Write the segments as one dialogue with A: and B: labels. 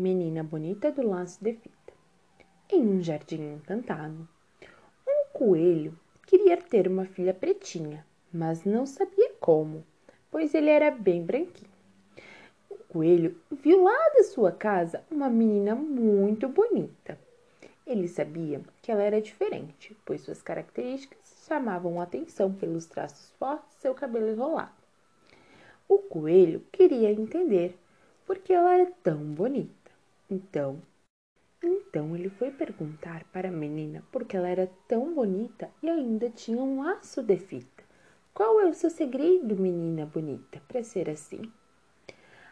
A: Menina Bonita do Laço de Fita. Em um jardim encantado, um coelho queria ter uma filha pretinha, mas não sabia como, pois ele era bem branquinho. O coelho viu lá da sua casa uma menina muito bonita. Ele sabia que ela era diferente, pois suas características chamavam a atenção pelos traços fortes e seu cabelo enrolado. O coelho queria entender por que ela era tão bonita. Então, então ele foi perguntar para a menina por que ela era tão bonita e ainda tinha um laço de fita. Qual é o seu segredo, menina bonita, para ser assim?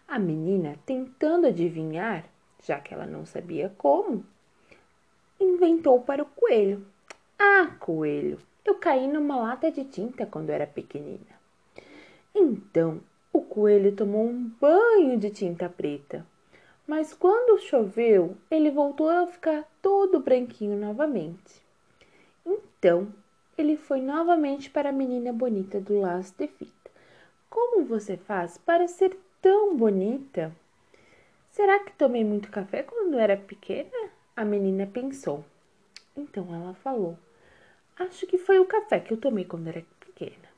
A: A menina, tentando adivinhar, já que ela não sabia como, inventou para o coelho. Ah, coelho, eu caí numa lata de tinta quando era pequenina. Então o coelho tomou um banho de tinta preta. Mas quando choveu, ele voltou a ficar todo branquinho novamente. Então, ele foi novamente para a menina bonita do laço de fita. Como você faz para ser tão bonita? Será que tomei muito café quando era pequena? A menina pensou. Então ela falou: Acho que foi o café que eu tomei quando era pequena.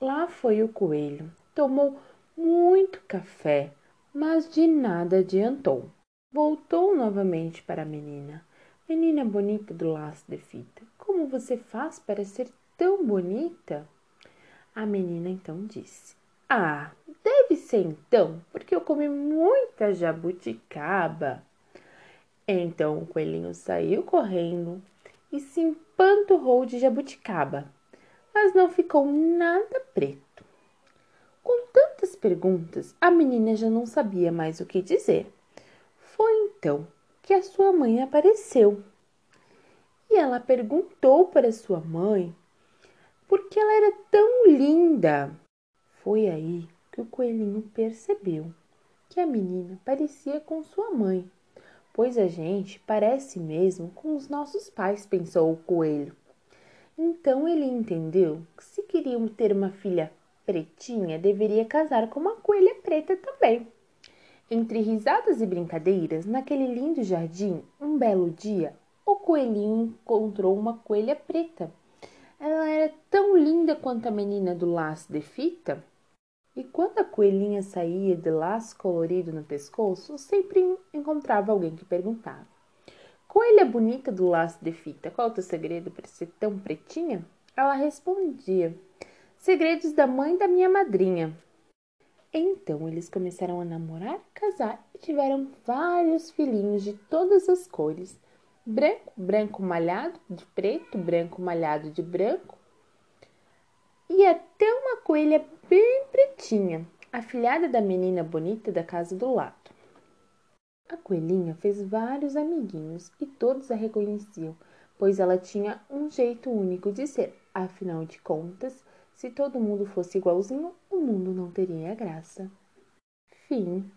A: Lá foi o coelho. Tomou muito café mas de nada adiantou. Voltou novamente para a menina. Menina bonita do laço de fita, como você faz para ser tão bonita? A menina então disse: Ah, deve ser então, porque eu comi muita jabuticaba. Então o coelhinho saiu correndo e se empanturrou de jabuticaba, mas não ficou nada preto. Com tantas perguntas, a menina já não sabia mais o que dizer. Foi então que a sua mãe apareceu. E ela perguntou para sua mãe por que ela era tão linda. Foi aí que o coelhinho percebeu que a menina parecia com sua mãe. Pois a gente parece mesmo com os nossos pais, pensou o coelho. Então ele entendeu que se queriam ter uma filha Pretinha deveria casar com uma coelha preta também. Entre risadas e brincadeiras, naquele lindo jardim, um belo dia, o coelhinho encontrou uma coelha preta. Ela era tão linda quanto a menina do laço de fita. E quando a coelhinha saía de laço colorido no pescoço, sempre encontrava alguém que perguntava: Coelha bonita do laço de fita, qual é o teu segredo para ser tão pretinha? Ela respondia: Segredos da mãe da minha madrinha. Então eles começaram a namorar, casar e tiveram vários filhinhos de todas as cores: branco, branco malhado de preto, branco malhado de branco, e até uma coelha bem pretinha, a filhada da menina bonita da casa do lado. A coelhinha fez vários amiguinhos e todos a reconheciam, pois ela tinha um jeito único de ser. Afinal de contas, se todo mundo fosse igualzinho, o mundo não teria graça. Fim.